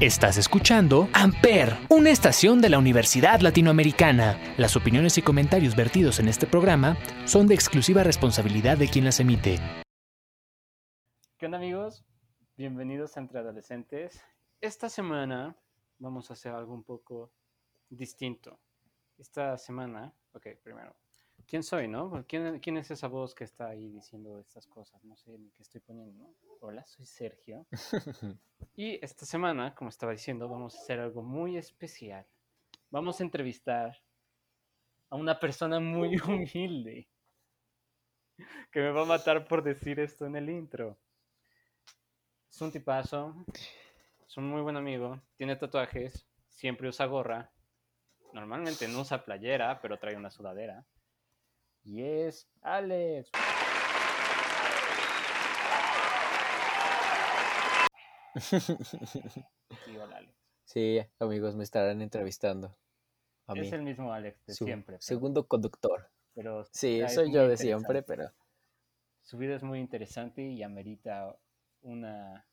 Estás escuchando Amper, una estación de la Universidad Latinoamericana. Las opiniones y comentarios vertidos en este programa son de exclusiva responsabilidad de quien las emite. ¿Qué onda amigos? Bienvenidos a Entre Adolescentes. Esta semana vamos a hacer algo un poco distinto. Esta semana, ok, primero, ¿quién soy, no? ¿Quién, ¿Quién es esa voz que está ahí diciendo estas cosas? No sé ni qué estoy poniendo. Hola, soy Sergio. y esta semana, como estaba diciendo, vamos a hacer algo muy especial. Vamos a entrevistar a una persona muy humilde que me va a matar por decir esto en el intro. Es un tipazo, es un muy buen amigo, tiene tatuajes, siempre usa gorra, normalmente no usa playera, pero trae una sudadera. Y es Alex. Sí, amigos, me estarán entrevistando. A mí, Es el mismo Alex de su siempre. pero- segundo conductor. pero Sí, soy yo de siempre, pero Su vida es muy interesante y amerita una,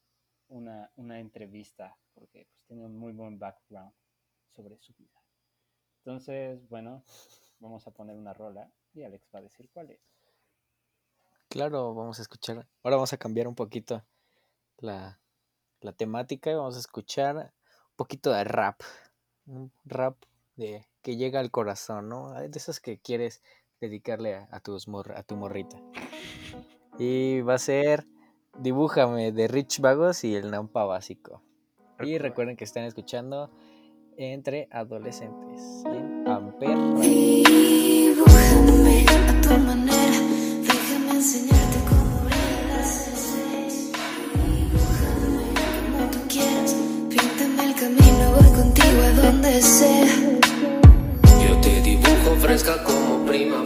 una, una entrevista porque pues, tiene un muy buen background sobre su vida. Entonces, bueno, vamos a poner una rola y Alex va a decir cuál es. claro, vamos a escuchar. Ahora vamos a cambiar un poquito la, la temática y vamos a escuchar un poquito de rap. Un rap de que llega al corazón, ¿no? De esos que quieres dedicarle a, a tus mor- a tu morrita. Y va a ser Dibújame de Rich Vagos y el Nampa Básico. Y recuerden que están escuchando entre adolescentes en Amper Radio. Dibújame a tu manera, déjame enseñarte cómo brillan las estrellas. Dibújame como tú quieras, píntame el camino, voy contigo a donde sea. Yo te dibujo fresca como primavera.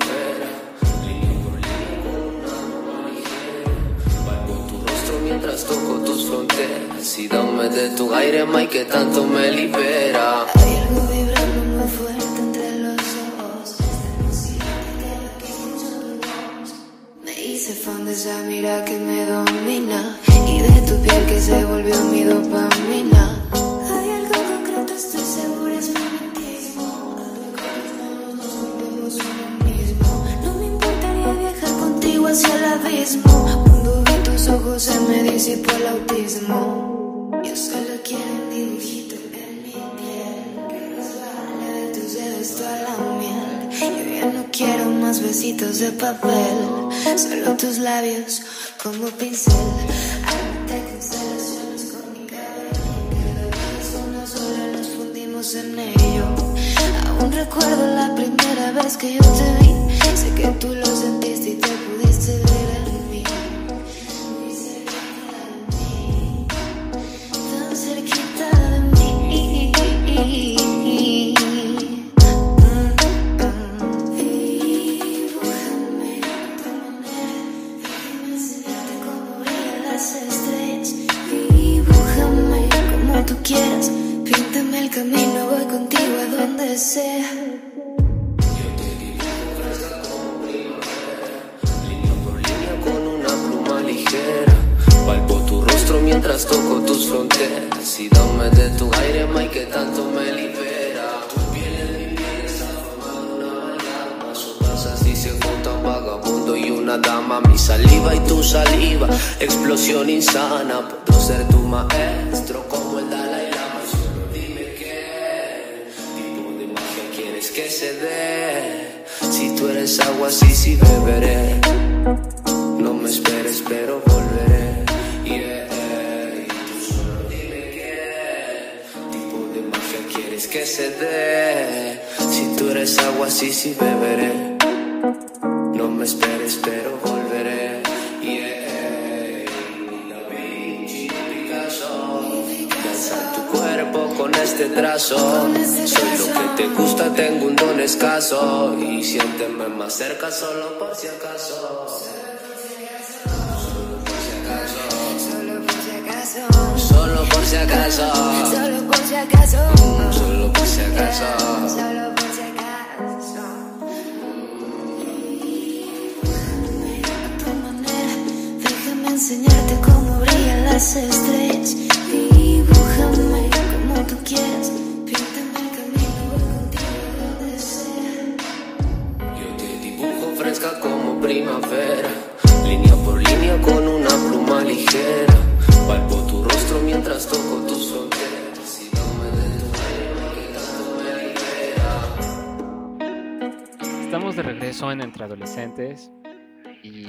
Tu rostro mientras toco tus fronteras. Y dame de tu aire, May, que tanto me libera. Hay algo de esa mira que me domina y de tu piel que se volvió mi dopamina. Hay algo concreto, estoy segura, es magnetismo. Al tocar tus manos nos volvemos uno mismo. No me importaría viajar contigo hacia el abismo. Cuando vi tus ojos se me disipó el autismo. Besitos de papel Solo tus labios como pincel. Arte constelaciones con mi cabello. Una sola, nos fundimos en ello. Aún recuerdo la primera vez que yo te vi. Sé que tú lo sentiste mientras toco tus fronteras. Y dame de tu aire, May, que tanto me libera. Tu piel en mi piel está formando una amalgama. Sopas así se juntan vagabundo y una dama. Mi saliva y tu saliva, explosión insana. Puedo ser tu maestro como el Dalai Lama. Solo dime qué tipo de magia quieres que se dé. Si tú eres agua, sí, sí beberé. No me esperes, pero volveré. Que se dé. Si tú eres agua, sí, sí beberé. No me esperes, pero volveré. Yeah. Da Vinci, Picasso. Danza tu cuerpo con este trazo. Soy lo que te gusta, tengo un don escaso. Y siénteme más cerca solo por si acaso. Solo por si acaso. solo por si acaso, Solo por si acaso. solo por si acaso. A tu manera, déjame enseñarte cómo brillan las estrellas. Entre Adolescentes y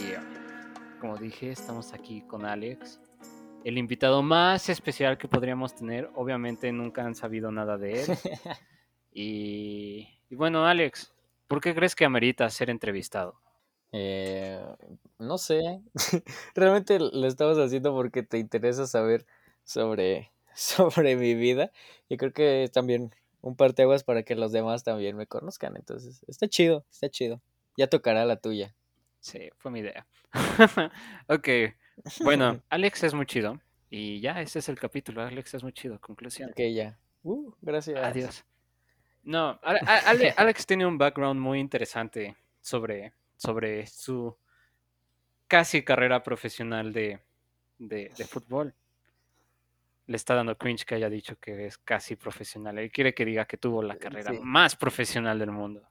como dije, estamos aquí con Alex, el invitado más especial que podríamos tener. Obviamente nunca han sabido nada de él. Y, y bueno, Alex, ¿por qué crees que amerita ser entrevistado? Eh, no sé, realmente lo estamos haciendo porque te interesa saber sobre, sobre mi vida y creo que es también un parteaguas para que los demás también me conozcan, entonces está chido, está chido. Ya tocará la tuya. Sí, fue mi idea. ok, bueno, Alex es muy chido. Y ya, ese es el capítulo. Alex es muy chido. Conclusión. Ok, ya. Uh, gracias. Adiós. No, Ale- a- Ale- Alex tiene un background muy interesante sobre, sobre su casi carrera profesional de, de, de fútbol. Le está dando cringe que haya dicho que es casi profesional. Él quiere que diga que tuvo la carrera Sí. más profesional del mundo.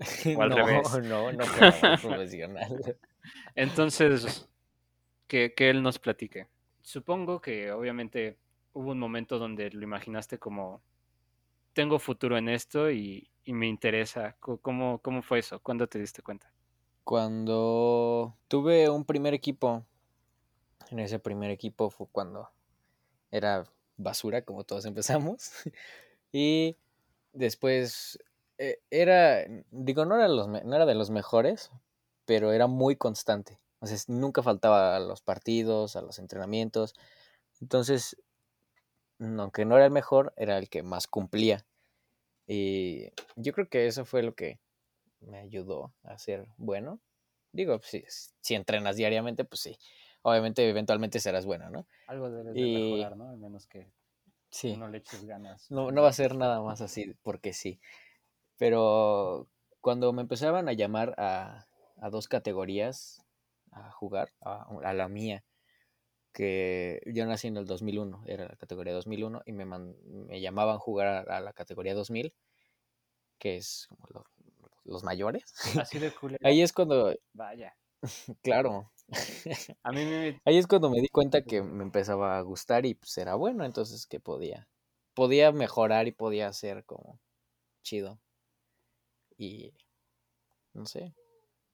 O al no, revés. no, no profesional. Entonces, que, que él nos platique. Supongo que obviamente hubo un momento donde lo imaginaste como, tengo futuro en esto y, y me interesa. ¿Cómo, ¿Cómo fue eso? ¿Cuándo te diste cuenta? Cuando tuve un primer equipo, en ese primer equipo fue cuando era basura, como todos empezamos. Y después era, digo, no era, los, no era de los mejores, pero era muy constante. O sea, nunca faltaba a los partidos, a los entrenamientos. Entonces, aunque no era el mejor, era el que más cumplía. Y yo creo que eso fue lo que me ayudó a ser bueno. Digo, pues, si, si entrenas diariamente, pues sí. Obviamente, eventualmente serás bueno, ¿no? Algo debes de mejorar, ¿no? Al menos que Sí. no le eches ganas. No, no va a ser nada más así, porque sí. Pero cuando me empezaban a llamar a, a dos categorías a jugar, a, a la mía, que yo nací en el 2001, era la categoría 2001, y me, man- me llamaban a jugar a, la categoría 2000, que es como lo- los mayores. Así de cool. Ahí es cuando, Vaya. claro, A mí me... ahí es cuando me di cuenta que me empezaba a gustar y pues era bueno, entonces que podía, podía mejorar y podía ser como chido. Y no sé,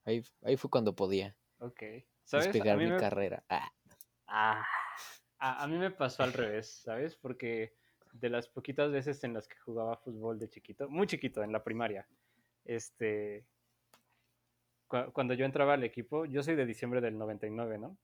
ahí, ahí fue cuando podía Ok. ¿Sabes? Despegar mi me- carrera. Ah, Ah, a, a mí me pasó al revés, ¿sabes? Porque de las poquitas veces en las que jugaba fútbol de chiquito, muy chiquito, en la primaria, este, cua- cuando yo entraba al equipo, yo soy de diciembre del 99, ¿no?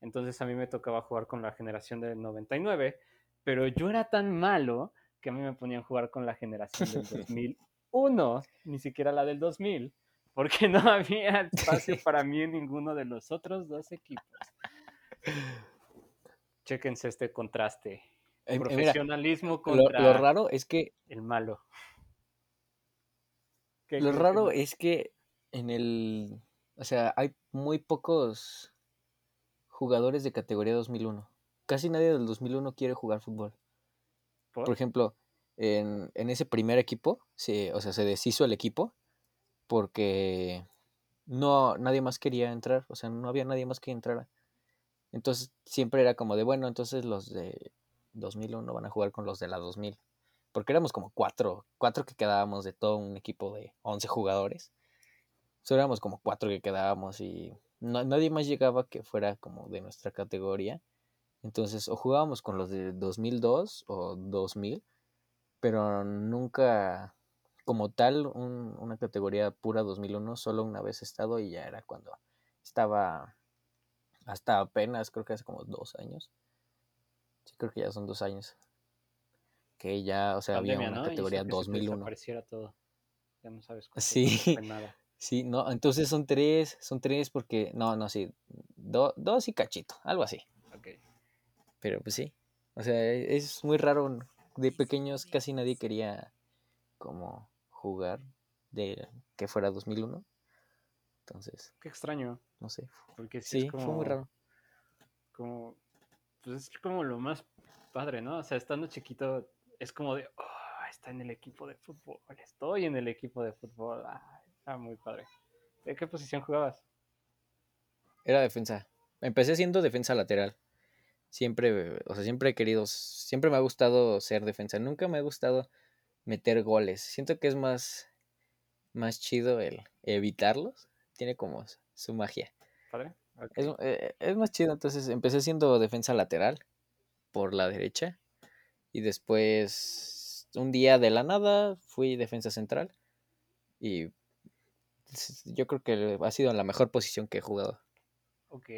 Entonces a mí me tocaba jugar con la generación del 99, pero yo era tan malo que a mí me ponían a jugar con la generación del 2001, ni siquiera la del 2000, porque no había espacio para mí en ninguno de los otros dos equipos. Chéquense este contraste. eh, eh, mira, Profesionalismo lo, contra lo raro es que el malo. ¿Qué Lo que raro es que en el, o sea, hay muy pocos jugadores de categoría 2001. Casi nadie del 2001 quiere jugar fútbol. ¿Por? Por ejemplo, en, ese primer equipo, se, o sea, se deshizo el equipo porque no nadie más quería entrar, o sea, no había nadie más que entrara. Entonces siempre era como de, bueno, entonces los de 2001 van a jugar con los de la 2000. Porque éramos como cuatro, cuatro que quedábamos de todo un equipo de 11 jugadores. Solo éramos como cuatro que quedábamos y no- nadie más llegaba que fuera como de nuestra categoría. Entonces, o jugábamos con los de 2002 o 2000, pero nunca como tal un- una categoría pura 2001, solo una vez he estado y ya era cuando estaba hasta apenas, creo que hace como dos años. Sí, creo que ya son dos años. Que ya, o sea, había una ¿no? Categoría que se te 2001. desapareciera todo. Ya no sabes Sí. nada. Sí, no, entonces son tres, son tres porque, no, no, sí, do- dos y cachito, algo así. Ok. Pero pues sí, o sea, e- es muy raro, de pequeños casi nadie quería como jugar de que fuera 2001. Entonces, Qué extraño. no sé, Porque sí, sí, es como, fue muy raro. como, pues es como lo más padre, ¿no? O sea, estando chiquito es como de, oh, está en el equipo de fútbol, estoy en el equipo de fútbol. Ah, está muy padre. ¿De qué posición jugabas? Era defensa. Empecé siendo defensa lateral. Siempre, o sea, siempre he querido, siempre me ha gustado ser defensa. Nunca me ha gustado meter goles. Siento que es más, más chido el evitarlos. Tiene como su magia. ¿Padre? Es, eh, es más chido, entonces empecé siendo defensa lateral por la derecha y después un día de la nada fui defensa central y yo creo que ha sido la mejor posición que he jugado. Ok.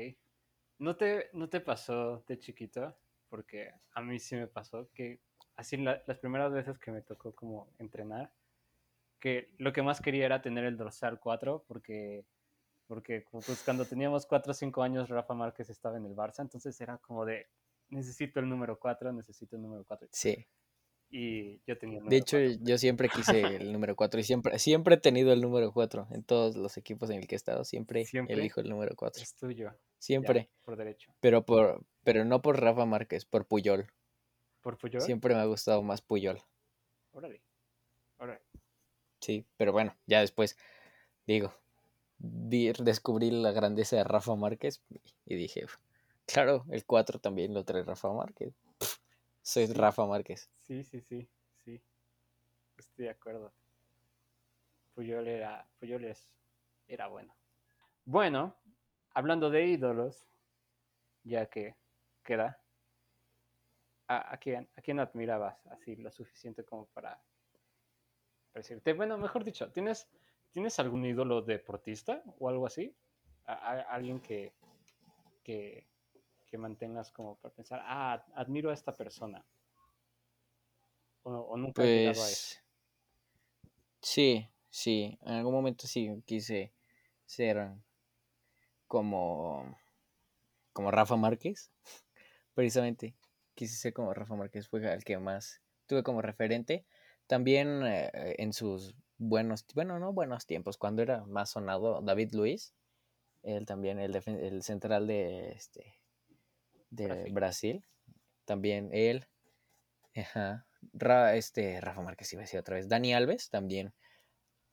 ¿No te, ¿No te pasó de chiquito? Porque a mí sí me pasó que así la- las primeras veces que me tocó como entrenar, que lo que más quería era tener el dorsal 4 porque, porque cu- pues cuando teníamos 4 o 5 años Rafa Márquez estaba en el Barça, entonces era como de necesito el número 4, necesito el número 4. Sí, Y yo tenía el de hecho 4. yo siempre quise el número 4 y siempre, siempre he tenido el número 4 en todos los equipos en el que he estado, siempre, ¿Siempre? elijo el número 4, Es tuyo. ya, siempre, por derecho. pero por pero no por Rafa Márquez, por Puyol. ¿Por Puyol? Siempre me ha gustado más Puyol. Órale. Órale. Sí, pero bueno, ya después, digo, descubrí la grandeza de Rafa Márquez y dije, "Uf, claro, el 4 también lo trae Rafa Márquez. Soy. Rafa Márquez. Sí, sí, sí, sí. Estoy de acuerdo. Puyol era, Puyol es, era bueno. Bueno, hablando de ídolos, ya que queda, ¿a, a quién, a quién admirabas así lo suficiente como para, decirte? Bueno, mejor dicho, ¿tienes, ¿tienes algún ídolo deportista o algo así? A- alguien que, que, que mantengas como para pensar, ah, admiro a esta persona. O, o nunca has llegado a eso. Pues sí, sí, en algún momento sí quise ser como como Rafa Márquez, precisamente quise ser como Rafa Márquez, fue el que más tuve como referente. También eh, en sus buenos, bueno, no buenos tiempos, cuando era más sonado David Luiz, él también, el, el central de, este, de Brasil. Brasil. también él, ajá, Ra- este, Rafa Márquez iba a decir otra vez, Dani Alves también.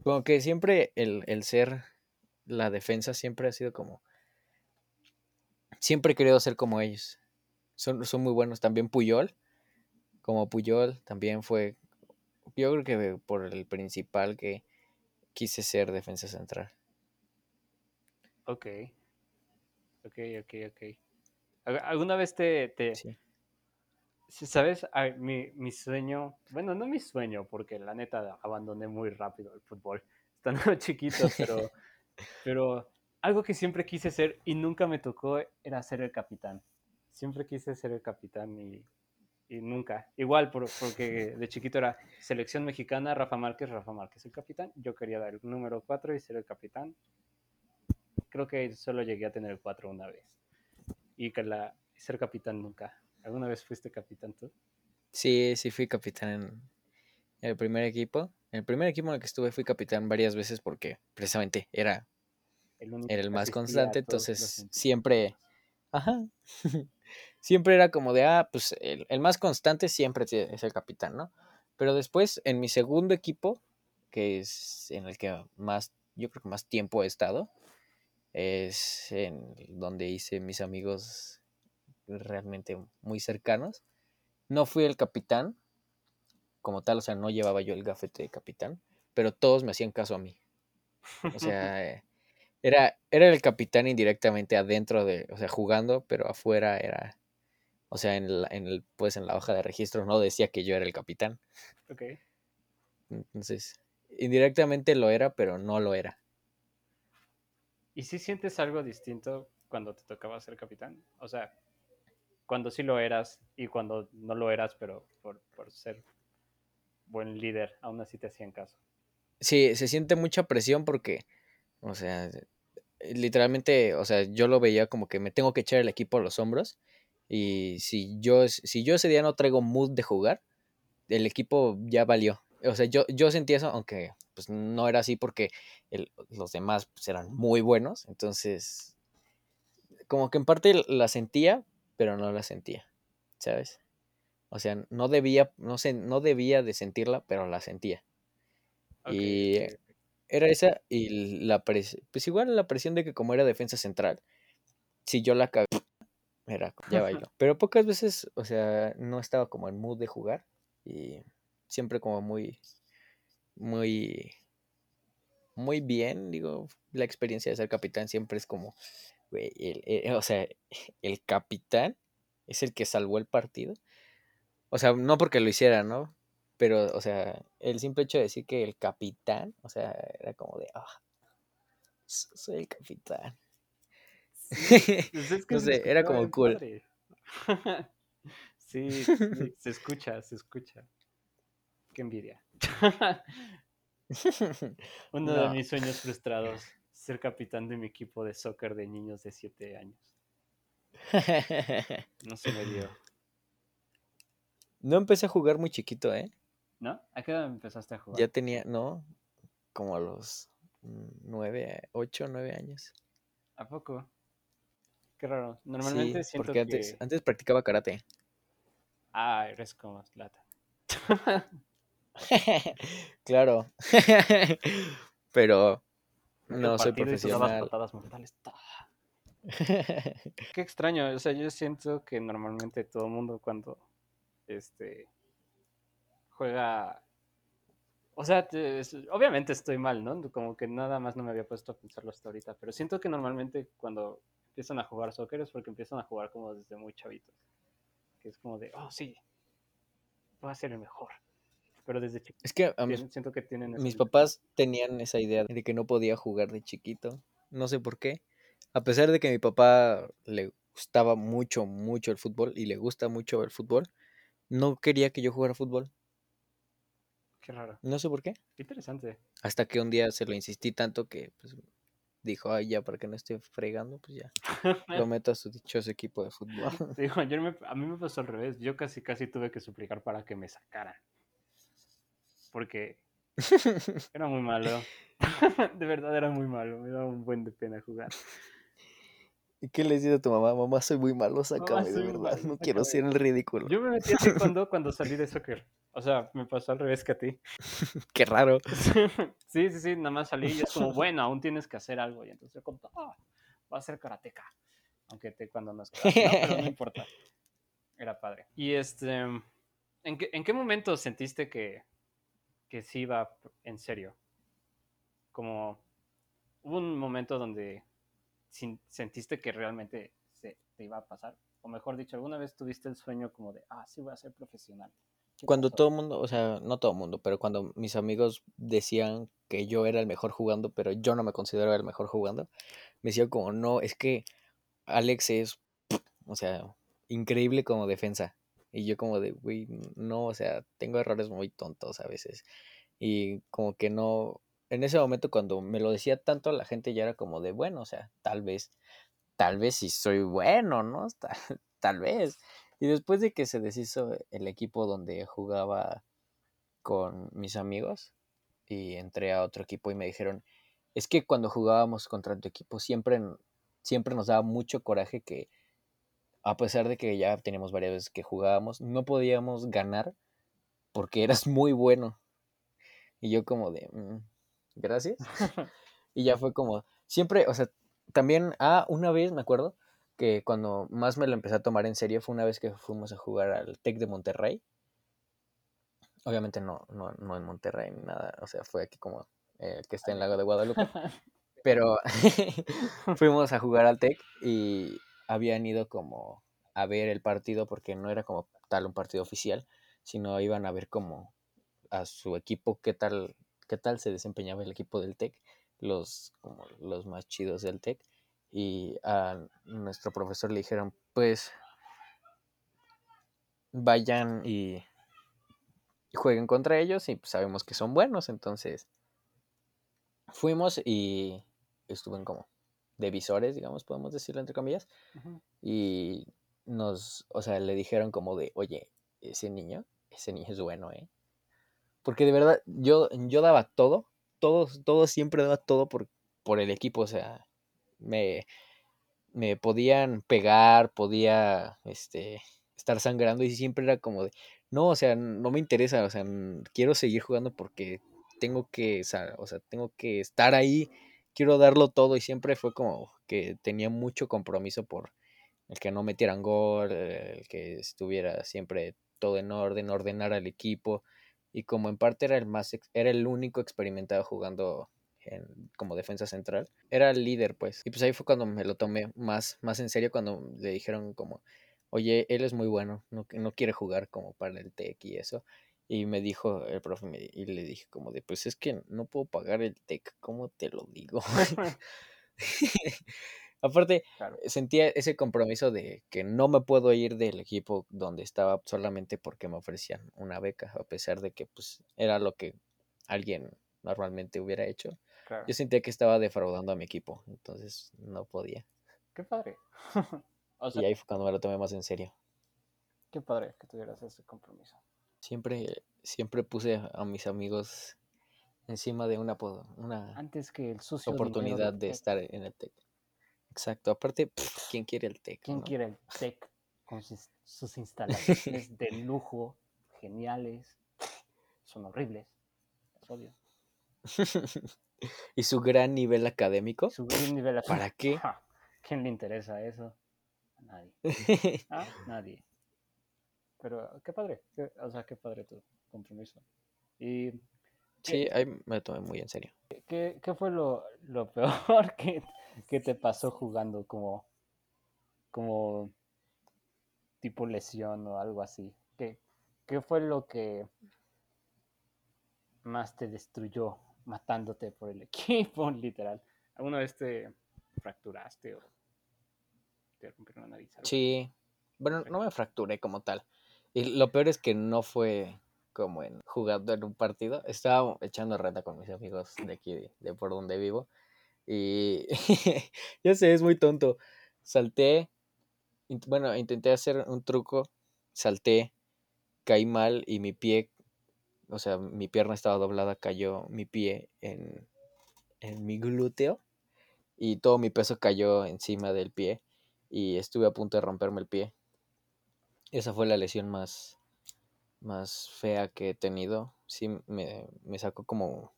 Como que siempre el, el ser la defensa siempre ha sido como, siempre he querido ser como ellos. Son, son muy buenos. También Puyol, como Puyol, también fue, yo creo que por el principal que quise ser defensa central. Ok. Ok, ok, ok. ¿Al- ¿Alguna vez te, te Sí. sabes, mi, mi sueño, bueno, no mi sueño, porque la neta abandoné muy rápido el fútbol, estando chiquito, pero, pero algo que siempre quise ser y nunca me tocó era ser el capitán. Siempre quise ser el capitán y, y nunca. Igual, por- porque de chiquito era selección mexicana, Rafa Márquez, Rafa Márquez el capitán. Yo quería dar el número 4 y ser el capitán. Creo que solo llegué a tener el 4 una vez. Y que la, ser capitán nunca. ¿Alguna vez fuiste capitán tú? Sí, sí fui capitán en el primer equipo. En el primer equipo en el que estuve fui capitán varias veces porque precisamente era, El único era el más constante, entonces siempre, ajá, siempre era como de, ah, pues el, el más constante siempre es el capitán, ¿no? Pero después, en mi segundo equipo, que es en el que más, yo creo que más tiempo he estado, es en donde hice mis amigos realmente muy cercanos. No fui el capitán, como tal, o sea, no llevaba yo el gafete de capitán, pero todos me hacían caso a mí. O sea, era, era el capitán indirectamente adentro de, o sea, jugando, pero afuera era, o sea, en, la- en el, pues en la hoja de registro no decía que yo era el capitán. Ok. Entonces, indirectamente lo era, pero no lo era. ¿Y si sientes algo distinto cuando te tocaba ser capitán? O sea, cuando sí lo eras y cuando no lo eras, pero por, por ser buen líder, aún así te hacían caso. Sí, se siente mucha presión porque, o sea, literalmente, o sea, yo lo veía como que me tengo que echar el equipo a los hombros y si yo, si yo ese día no traigo mood de jugar, el equipo ya valió. O sea, yo, yo sentía eso, aunque pues no era así porque el- los demás pues, eran muy buenos, entonces como que en parte la sentía, pero no la sentía, ¿sabes? O sea, no debía, no sé, no debía de sentirla, pero la sentía. Y era esa y la presión, pues igual la presión de que como era defensa central, si yo la cagué, era, ya bailó. Pero pocas veces, o sea, no estaba como en mood de jugar y siempre como muy, muy, muy bien, digo, la experiencia de ser capitán siempre es como, güey, el- el- o sea, el capitán es el que salvó el partido. O sea, no porque lo hiciera, ¿no? Pero, o sea, el simple hecho de decir que el capitán, o sea, era como de, ah, so- soy el capitán. Pues es que No se sé, era como cool. padre. sí, sí, se escucha, se escucha. Qué envidia. Uno de mis sueños frustrados, ser capitán de mi equipo de soccer de niños de 7 años. No se me dio. No empecé a jugar muy chiquito, ¿eh? ¿No? ¿A qué edad empezaste a jugar? Ya tenía, no, como a los mm, nueve, ocho, nueve años. ¿A poco? Qué raro. Normalmente Sí, siento porque antes, que... antes practicaba karate. Ah, eres como Zlatan. claro. Pero no soy profesional. Qué extraño. O sea, yo siento que normalmente todo el mundo cuando este juega. O sea, te- obviamente estoy mal, ¿no? Como que nada más no me había puesto a pensarlo hasta ahorita. Pero siento que normalmente cuando empiezan a jugar soccer es porque empiezan a jugar como desde muy chavitos. Que es como de, oh, sí, voy a ser el mejor. Pero desde chiquito Es que a mis, siento que tienen mis papás tenían esa idea de que no podía jugar de chiquito. No sé por qué. A pesar de que a mi papá le gustaba mucho, mucho el fútbol y le gusta mucho el fútbol, no quería que yo jugara fútbol. Qué raro. No sé por qué. Qué interesante. Hasta que un día se lo insistí tanto que pues, dijo, ay, ya, para que no esté fregando, pues ya, lo meto a su dichoso equipo de fútbol. Digo, yo me- a mí me pasó al revés. Yo casi casi tuve que suplicar para que me sacaran. Porque era muy malo. De verdad era muy malo. Me daba un buen de pena jugar. ¿Y qué le dices a tu mamá? Mamá, soy muy malo, sácame, de verdad, malo, no quiero sácame". ser el ridículo. Yo me metí a taekwondo cuando salí de soccer. O sea, me pasó al revés que a ti. Qué raro. Sí, sí, sí. Nada más salí y es como, bueno, aún tienes que hacer algo. Y entonces yo como, ah, va a ser karateca. Aunque taekwondo no es karate, ¿no? pero no importa. Era padre. Y este, ¿en qué, en qué momento sentiste que, que sí iba en serio? Como, hubo un momento donde sin- sentiste que realmente se te iba a pasar. O mejor dicho, ¿alguna vez tuviste el sueño como de, ah, sí voy a ser profesional? ¿Qué Cuando pasó? todo el mundo, o sea, no todo el mundo, pero cuando mis amigos decían que yo era el mejor jugando, pero yo no me consideraba el mejor jugando, me decían como, no, es que Alex es, o sea, increíble como defensa. Y yo como de, güey, no, o sea, tengo errores muy tontos a veces. Y como que no, en ese momento cuando me lo decía tanto la gente ya era como de, bueno, o sea, tal vez, tal vez sí soy bueno, ¿no? Tal, tal vez. Y después de que se deshizo el equipo donde jugaba con mis amigos y entré a otro equipo y me dijeron, es que cuando jugábamos contra tu equipo siempre, siempre nos daba mucho coraje que a pesar de que ya teníamos varias veces que jugábamos, no podíamos ganar porque eras muy bueno. Y yo como de, "Mm, gracias. y ya fue como, siempre, o sea, también, ah, una vez me acuerdo que cuando más me lo empecé a tomar en serio fue una vez que fuimos a jugar al TEC de Monterrey. Obviamente no, no, no en Monterrey ni nada, o sea, fue aquí como eh, que está en Lago de Guadalupe. Pero fuimos a jugar al TEC y habían ido como a ver el partido porque no era como tal un partido oficial, sino iban a ver como a su equipo qué tal qué tal se desempeñaba el equipo del TEC, los como los más chidos del TEC y a nuestro profesor le dijeron, "Pues vayan y jueguen contra ellos y sabemos que son buenos, entonces fuimos y estuve como de visores, digamos, podemos decirlo entre comillas, y nos, o sea, le dijeron como de, oye, ese niño, ese niño es bueno, ¿eh? Porque de verdad, yo, yo daba todo, todo, todo siempre daba todo por, por el equipo, o sea, me, me podían pegar, podía, este, estar sangrando y siempre era como de, no, o sea, no me interesa, o sea, quiero seguir jugando porque tengo que, o sea, tengo que estar ahí, quiero darlo todo y siempre fue como que tenía mucho compromiso por el que no metieran gol, el que estuviera siempre todo en orden, ordenar al equipo. Y como en parte era el más era el único experimentado jugando en- como defensa central, era el líder, pues. Y pues ahí fue cuando me lo tomé más, más en serio, cuando le dijeron como, oye, él es muy bueno, no, no quiere jugar como para el TEC y eso. Y me dijo el profe, me- y le dije como de, pues es que no puedo pagar el TEC, ¿cómo te lo digo? Aparte, Claro. sentía ese compromiso de que no me puedo ir del equipo donde estaba solamente porque me ofrecían una beca, a pesar de que pues era lo que alguien normalmente hubiera hecho. Claro. Yo sentía que estaba defraudando a mi equipo, entonces no podía. Qué padre. o sea, Y ahí fue cuando me lo tomé más en serio. qué padre que tuvieras ese compromiso. Siempre, siempre puse a mis amigos encima de una, una Antes que el sucio dinero oportunidad de estar en el TEC. Exacto. Aparte, pff, ¿quién quiere el TEC? ¿Quién no? quiere el TEC con sus, sus instalaciones de lujo, geniales? Son horribles. Los odio. y su gran nivel académico. Su gran nivel así, ¿Para qué? ¿Quién le interesa eso? A nadie. ¿Ah? Nadie. Pero qué padre. qué- o sea, qué padre tu compromiso. ¿Y sí, ahí me tomé muy en serio. qué, qué fue lo, lo peor que, que te pasó jugando como, como tipo lesión o algo así? ¿Qué, qué fue lo que más te destruyó matándote por el equipo, literal? ¿Alguna vez te fracturaste o te rompieron la nariz? algo? Sí. Bueno, no me fracturé como tal. Y lo peor es que no fue como en jugando en un partido. Estaba echando reta con mis amigos de aquí, de, por donde vivo. Y ya sé, es muy tonto. Salté, bueno, intenté hacer un truco, salté, caí mal y mi pie, o sea, mi pierna estaba doblada, cayó mi pie en, en mi glúteo y todo mi peso cayó encima del pie y estuve a punto de romperme el pie. Esa fue la lesión más, más fea que he tenido. Sí, me, me sacó como,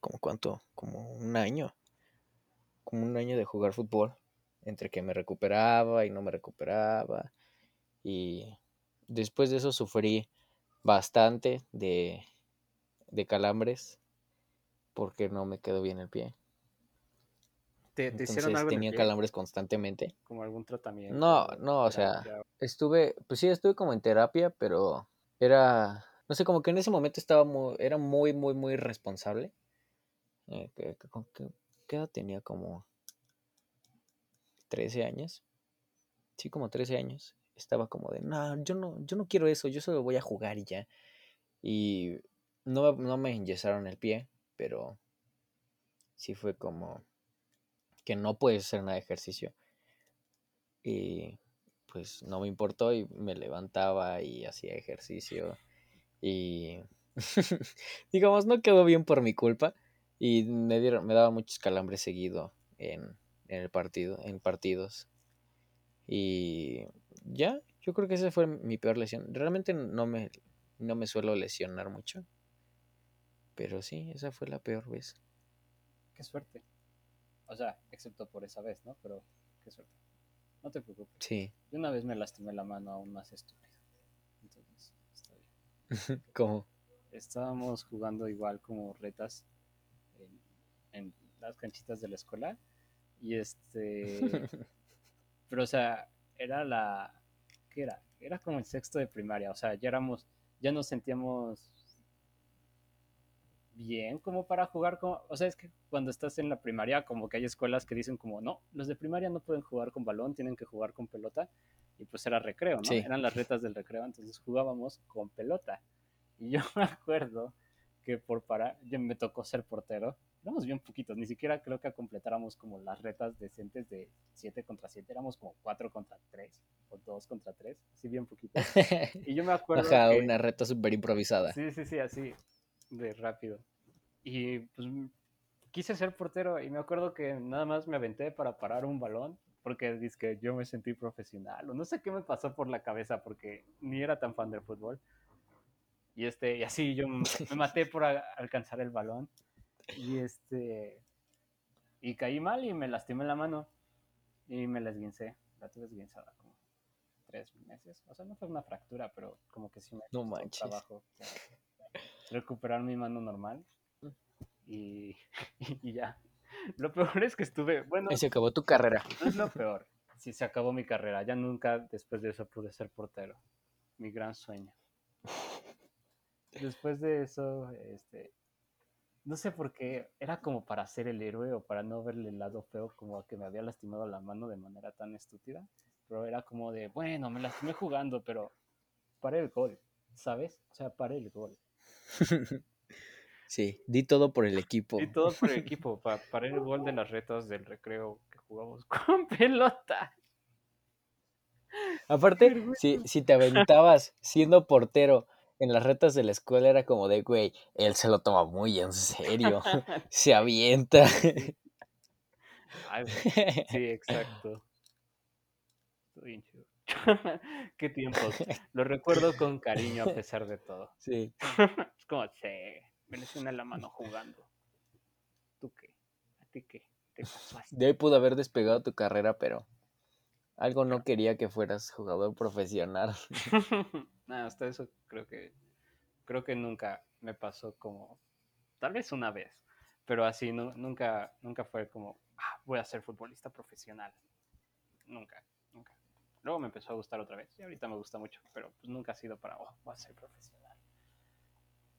como cuánto, como un año, como un año de jugar fútbol, entre que me recuperaba y no me recuperaba. Y después de eso sufrí bastante de, de calambres porque no me quedó bien el pie. ¿Te, te Entonces hicieron algo tenía calambres constantemente. como algún tratamiento. No, no, o sea, terapia, estuve, pues sí, estuve como en terapia, pero era, no sé, como que en ese momento estaba muy, era muy, muy, muy responsable. Eh, ¿Qué edad tenía? Como 13 años. Sí, como 13 años. Estaba como de, no, yo no, yo no quiero eso, yo solo voy a jugar y ya. Y no, me- no me enyesaron el pie, pero sí fue como que no puedes hacer nada de ejercicio. Y pues no me importó y me levantaba y hacía ejercicio. Y digamos, no quedó bien por mi culpa. Y me dieron, me daba muchos calambres seguido en, en el partido, en partidos. Y ya, yo creo que esa fue mi peor lesión. Realmente no me, no me suelo lesionar mucho. Pero sí, esa fue la peor vez. Qué suerte. O sea, excepto por esa vez, ¿no? Pero qué suerte. No te preocupes. Sí, Yo una vez me lastimé la mano aún más estúpido. Entonces, está bien. como Estábamos jugando igual como retas en, en las canchitas de la escuela. Y este. Pero, o sea, era la. ¿Qué era? Era como el sexto de primaria. O sea, ya éramos. Ya nos sentíamos bien como para jugar como. O sea, es que cuando estás en la primaria, como que hay escuelas que dicen como, no, los de primaria no pueden jugar con balón, tienen que jugar con pelota. Y pues era recreo, ¿no? Sí. Eran las retas del recreo, entonces jugábamos con pelota. Y yo me acuerdo que por parar, yo me tocó ser portero. Éramos bien poquitos, ni siquiera creo que completáramos como las retas decentes de 7 contra 7, éramos como 4 contra 3 o 2 contra 3, así bien poquitos. Y yo me acuerdo Ajá, que- una reta súper improvisada. Sí, sí, sí, así, de rápido. Y pues quise ser portero y me acuerdo que nada más me aventé para parar un balón porque que yo me sentí profesional o no sé qué me pasó por la cabeza porque ni era tan fan del fútbol. Y este, y así yo me maté por a- alcanzar el balón y este y caí mal y me lastimé la mano. y me la esguincé. La tuve esguinzada como tres meses. O sea, no fue una fractura, pero como que sí me No manches. trabajo o sea, recuperar mi mano normal. Y, y ya. Lo peor es que estuve, bueno, Y se acabó tu carrera. no es lo peor. Sí, se acabó mi carrera. Ya nunca después de eso pude ser portero. Mi gran sueño. Después de eso, este, no sé por qué, era como para ser el héroe o para no verle el lado feo como a que me había lastimado la mano de manera tan estúpida. Pero era como de, bueno, me lastimé jugando, pero paré el gol, ¿sabes? O sea, paré el gol. Sí, di todo por el equipo. Y todo por el equipo, pa- paré el gol de las retas del recreo que jugamos con pelota. Aparte, si, si te aventabas siendo portero en las retas de la escuela, era como de, güey, él se lo toma muy en serio. Se avienta. Ay. Sí, exacto. Estoy. Qué tiempos. Lo recuerdo con cariño a pesar de todo. Sí. Es como, me lesioné la mano jugando. ¿Tú qué? ¿A ti qué? ¿Te pasó así? De ahí pudo haber despegado tu carrera, pero algo no quería que fueras jugador profesional. Nada, hasta eso creo que creo que nunca me pasó como tal vez una vez, pero así nu- nunca nunca fue como "Ah, voy a ser futbolista profesional. Nunca. Luego me empezó a gustar otra vez y ahorita me gusta mucho, pero pues nunca ha sido para oh, voy a ser profesional.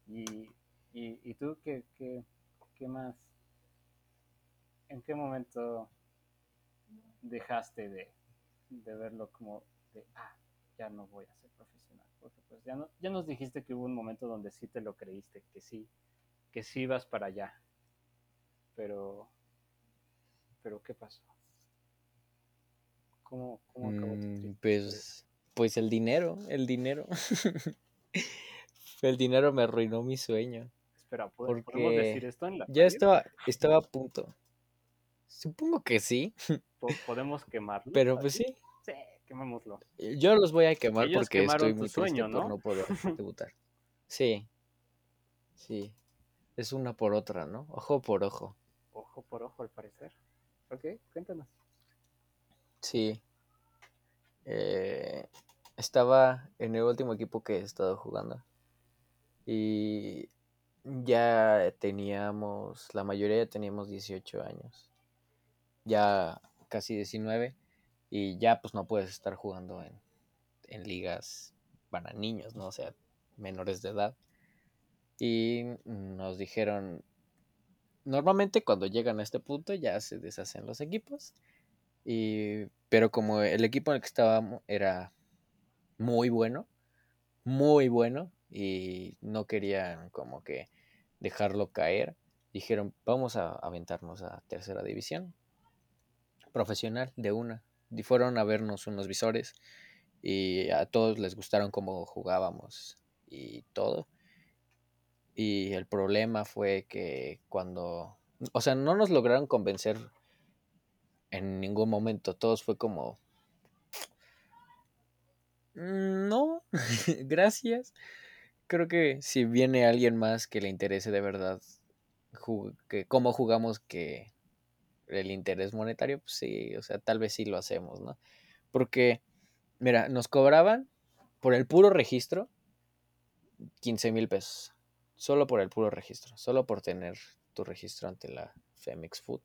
Y, y, y tú qué, qué, qué más ¿En qué momento dejaste de, de verlo como de, ah, ya no voy a ser profesional? Porque pues ya, no, ya nos dijiste que hubo un momento donde sí te lo creíste, que sí, que sí ibas para allá. Pero, pero ¿qué pasó? ¿Cómo, cómo acabó tu Mm, pues, pues el dinero, el dinero. el dinero me arruinó mi sueño. Espera, ¿pod- ¿podemos decir esto en la Ya estaba, estaba a punto. Supongo que sí, Po- ¿Podemos quemarlo? pero pues sí. Sí, quemémoslo. Yo los voy a quemar Ellos porque estoy muy sueño, triste por ¿no? no poder debutar. Sí, sí. Es una por otra, ¿no? Ojo por ojo. Ojo por ojo, al parecer. Ok, cuéntanos. Sí. Eh, estaba en el último equipo que he estado jugando. Y ya teníamos, la mayoría teníamos 18 años. Ya casi 19. Y ya pues no puedes estar jugando en, en ligas para niños, ¿no? O sea, menores de edad. Y nos dijeron, normalmente cuando llegan a este punto ya se deshacen los equipos. Y, pero como el equipo en el que estábamos era muy bueno, muy bueno, y no querían como que dejarlo caer, dijeron, vamos a aventarnos a tercera división profesional de una. Y fueron a vernos unos visores y a todos les gustaron cómo jugábamos y todo. Y el problema fue que cuando, o sea, no nos lograron convencer en ningún momento. Todos fue como, "Mm, no, gracias. Creo que si viene alguien más que le interese de verdad que cómo jugamos que el interés monetario, pues sí, o sea, tal vez sí lo hacemos, ¿no? Porque, mira, nos cobraban por el puro registro 15 mil pesos. Solo por el puro registro. Solo por tener tu registro ante la Femex Food.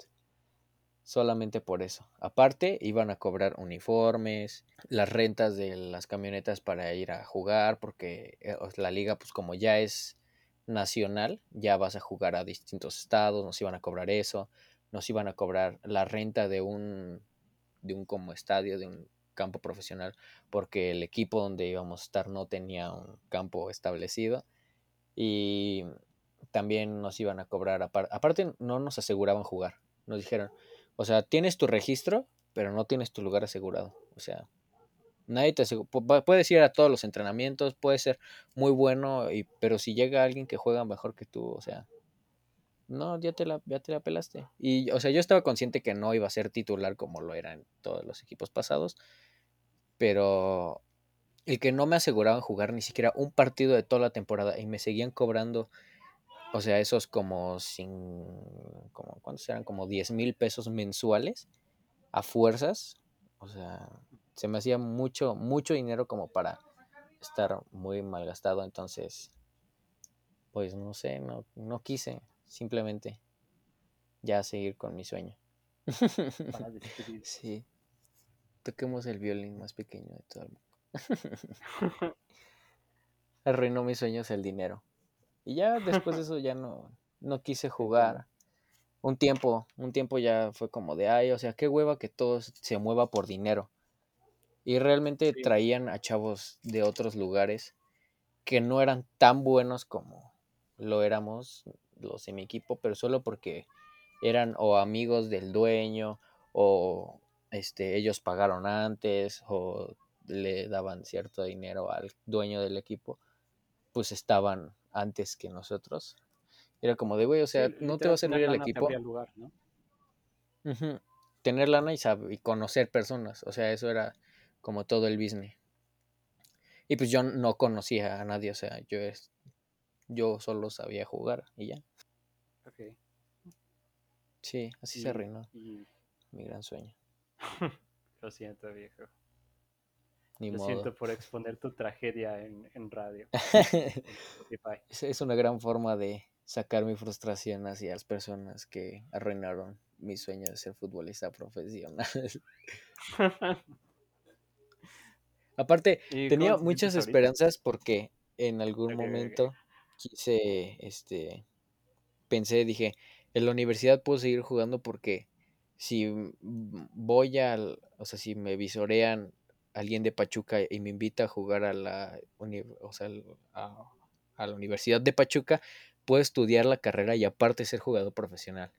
Solamente por eso. Aparte, iban a cobrar uniformes, las rentas de las camionetas para ir a jugar, porque eh, la liga, pues como ya es nacional, ya vas a jugar a distintos estados, nos iban a cobrar eso, nos iban a cobrar la renta de un, de un como estadio, de un campo profesional, porque el equipo donde íbamos a estar no tenía un campo establecido. Y también nos iban a cobrar, apar- aparte no nos aseguraban jugar, nos dijeron, o sea, tienes tu registro, pero no tienes tu lugar asegurado. O sea, nadie te asegura. Puedes ir a todos los entrenamientos, puedes ser muy bueno, y, pero si llega alguien que juega mejor que tú, o sea, no, ya te la, ya te la pelaste. Y, o sea, yo estaba consciente que no iba a ser titular como lo eran todos los equipos pasados, pero el que no me aseguraban jugar ni siquiera un partido de toda la temporada y me seguían cobrando o sea, esos como sin, como, ¿cuántos eran? Como 10 mil pesos mensuales. a fuerzas. O sea, se me hacía mucho, mucho dinero como para estar muy malgastado. Entonces, pues no sé, no, no quise simplemente ya seguir con mi sueño. Para. Sí. Toquemos el violín más pequeño de todo el mundo. Arruinó mis sueños el dinero. Y ya después de eso ya no, no quise jugar. Un tiempo, un tiempo ya fue como de, ay, o sea, qué hueva que todo se mueva por dinero. Y realmente Sí. traían a chavos de otros lugares que no eran tan buenos como lo éramos los de mi equipo, pero solo porque eran o amigos del dueño o este ellos pagaron antes o le daban cierto dinero al dueño del equipo, pues estaban antes que nosotros. Era como de, güey, o sea, Sí, no te va a servir el equipo. lugar, ¿no? Tener lana y, sab- y conocer personas. O sea, eso era como todo el business. Y pues yo no conocía a nadie, o sea, yo es, yo solo sabía jugar y ya. Ok. Sí, así Y- se arruinó y mi gran sueño. lo siento, viejo. Ni Lo modo. siento por exponer tu tragedia en, en radio. es, es una gran forma de sacar mi frustración hacia las personas que arruinaron mi sueño de ser futbolista profesional. Aparte, ¿Y tenía muchas esperanzas porque en algún momento quise, este, pensé, dije, en la universidad puedo seguir jugando porque si voy al, o sea, si me visorean alguien de Pachuca y me invita a jugar a la, o sea, a, a la Universidad de Pachuca, puedo estudiar la carrera y aparte ser jugador profesional.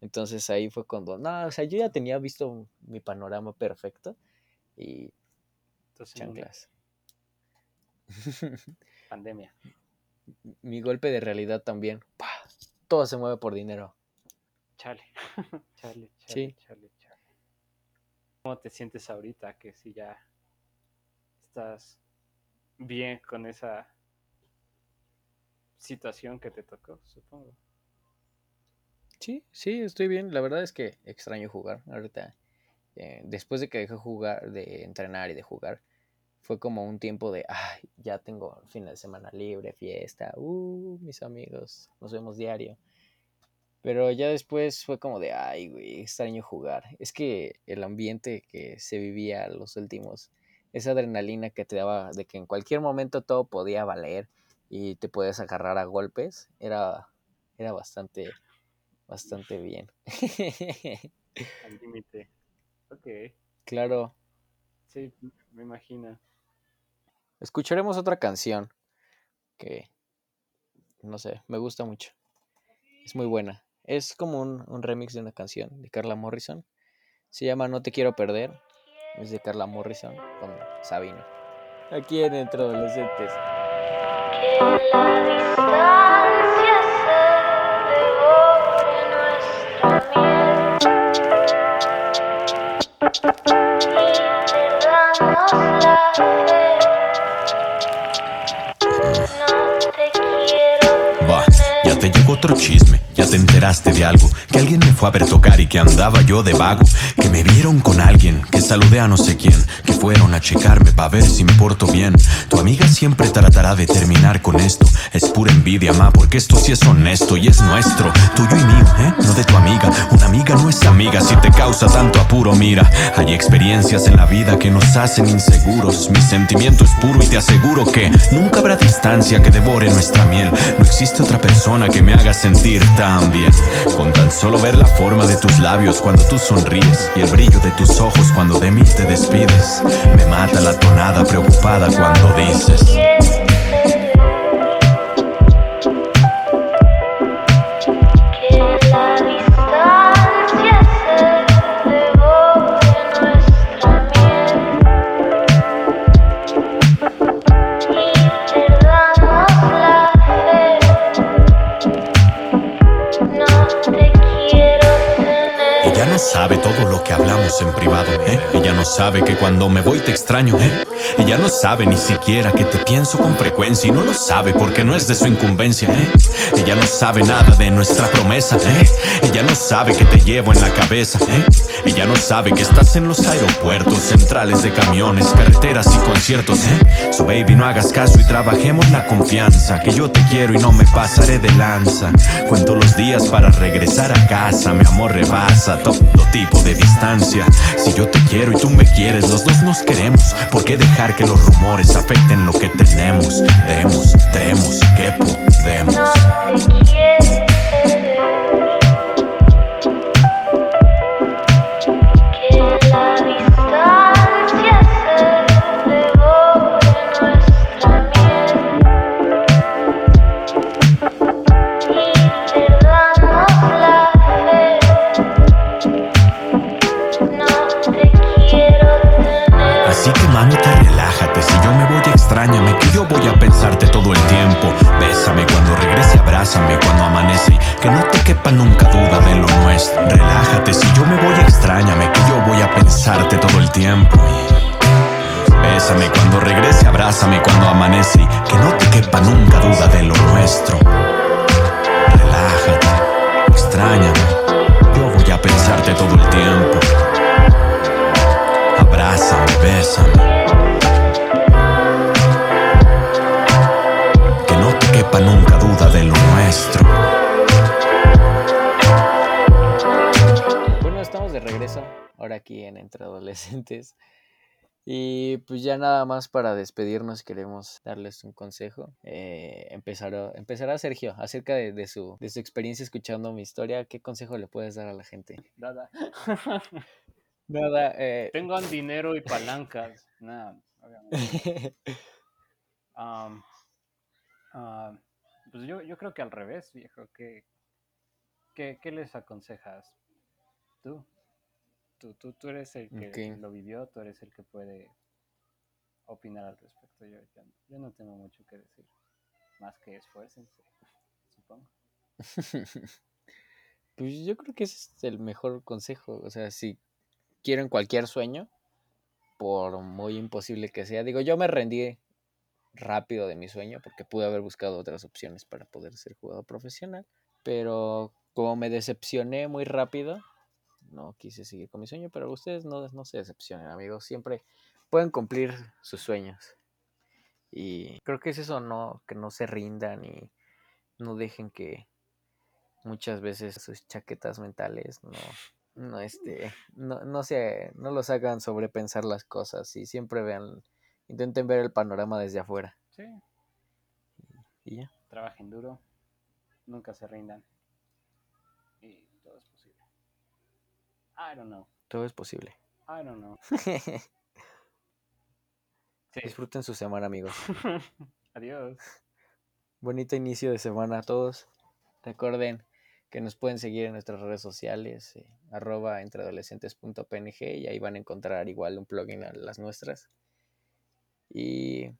Entonces ahí fue cuando, no, o sea, yo ya tenía visto mi panorama perfecto y Entonces, chanclas. pandemia. mi golpe de realidad también. ¡pah! Todo se mueve por dinero. Chale. chale, chale, Sí. chale, chale. ¿Cómo te sientes ahorita? Que si ya estás bien con esa situación que te tocó, supongo. Sí, sí, estoy bien. La verdad es que extraño jugar. Ahorita, eh, después de que dejé jugar, de entrenar y de jugar, fue como un tiempo de, ay, ya tengo fin de semana libre, fiesta, uh, mis amigos, nos vemos diario. Pero ya después fue como de, ay, güey, extraño jugar. Es que el ambiente que se vivía los últimos, esa adrenalina que te daba de que en cualquier momento todo podía valer y te podías agarrar a golpes, era, era bastante, bastante bien. Al límite. Ok. claro, Sí, me imagino. escucharemos otra canción que, no sé, me gusta mucho. Es muy buena. Es como un, un remix de una canción de Carla Morrison. Se llama No te quiero perder. Es de Carla Morrison con Sabino. Aquí en Entre Adolescentes. Va, ya te llegó otro chisme, ya te enteraste de algo, que alguien me fue a ver tocar y que andaba yo de vago, que me vieron con alguien, que saludé a no sé quién, que fueron a checarme para ver si me porto bien. Tu amiga siempre tratará de terminar con esto, es pura envidia, ma, porque esto sí es honesto y es nuestro, tuyo y mío, ¿eh? No de tu amiga, una amiga no es amiga si te causa tanto apuro, mira, hay experiencias en la vida que nos hacen inseguros, mi sentimiento es puro y te aseguro que nunca habrá distancia que devore nuestra miel, no existe otra persona que me haga sentir tan con tan solo ver la forma de tus labios cuando tú sonríes y el brillo de tus ojos cuando de mí te despides, me mata la tonada preocupada cuando dices. Sabe todo lo que hablamos en privado, ¿eh? Ella no sabe que cuando me voy te extraño, ¿eh? Ella no sabe ni siquiera que te pienso con frecuencia y no lo sabe porque no es de su incumbencia, ¿eh? Ella no sabe nada de nuestra promesa, ¿eh? Ella no sabe que te llevo en la cabeza, ¿eh? Ella no sabe que estás en los aeropuertos, centrales de camiones, carreteras y conciertos, ¿eh? So baby, no hagas caso y trabajemos la confianza. Que yo te quiero y no me pasaré de lanza. Cuento los días para regresar a casa. Mi amor rebasa todo tipo de distancia. Si yo te quiero y tú me quieres, los dos nos queremos. ¿Por qué dejar que los rumores afecten lo que tenemos? Demos, demos, que podemos. Bésame cuando regrese, abrázame cuando amanece. Que no te quepa nunca duda de lo nuestro. Y pues ya nada más para despedirnos queremos darles un consejo. Eh, empezará, empezará Sergio acerca de, de su, de su experiencia escuchando mi historia. ¿Qué consejo le puedes dar a la gente? Nada. Nada, eh, Tengo dinero y palancas. Nada, obviamente. Am, ah, pues yo, yo creo que al revés, viejo. ¿Qué, qué, qué les aconsejas? Tú. Tú, tú, tú eres el que lo vivió, tú eres el que puede opinar al respecto. Yo, yo, yo no tengo mucho que decir. Más que esfuércense, supongo. Pues yo creo que ese es el mejor consejo. O sea, si quieren cualquier sueño, por muy imposible que sea, digo, yo me rendí rápido de mi sueño porque pude haber buscado otras opciones para poder ser jugador profesional. Pero como me decepcioné muy rápido, no quise seguir con mi sueño. Pero ustedes no, no se decepcionen, amigos. Siempre pueden cumplir sus sueños. Y creo que es eso, no, que no se rindan y no dejen que muchas veces sus chaquetas mentales no, no, este, no, no, se, no los hagan sobrepensar las cosas y siempre vean, intenten ver el panorama desde afuera. Sí, Y ya. trabajen duro, nunca se rindan. Y todo es posible. I don't know. Todo es posible. I don't know. Sí. Disfruten su semana, amigos. Adiós. Bonito inicio de semana a todos. Recuerden que nos pueden seguir en nuestras redes sociales, eh, arroba entreadolescentes.png y ahí van a encontrar igual un plugin a las nuestras. Y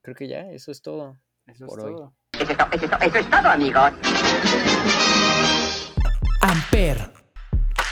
creo que ya, eso es todo. Eso Por es hoy. todo. Amper,